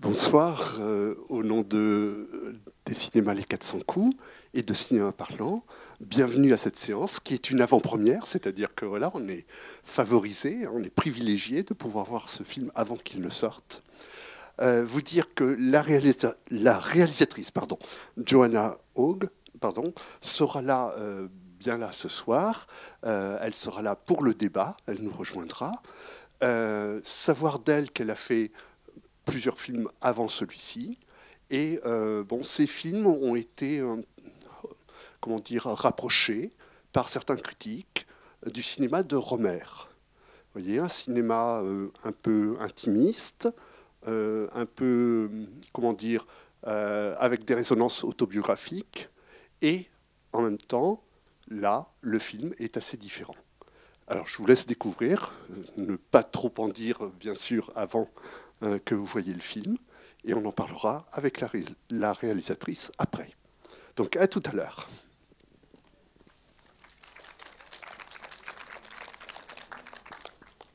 Bonsoir, euh, au nom de, des cinémas Les 400 coups et de Cinéma Parlant. Bienvenue à cette séance qui est une avant-première, c'est-à-dire que voilà, on est favorisé, on est privilégié de pouvoir voir ce film avant qu'il ne sorte. Euh, vous dire que la, réalisatrice, pardon, Joanna Haug, sera là, euh, bien là ce soir. elle sera là pour le débat, elle nous rejoindra. savoir d'elle qu'elle a fait plusieurs films avant celui-ci. Et euh, bon, ces films ont été, euh, comment dire, rapprochés par certains critiques du cinéma de Romer. Vous voyez, un cinéma euh, un peu intimiste, un peu, comment dire, avec des résonances autobiographiques, et en même temps, là, le film est assez différent. Alors, je vous laisse découvrir, ne pas trop en dire, bien sûr, avant euh, que vous voyez le film, et on en parlera avec la réalisatrice après. Donc à tout à l'heure.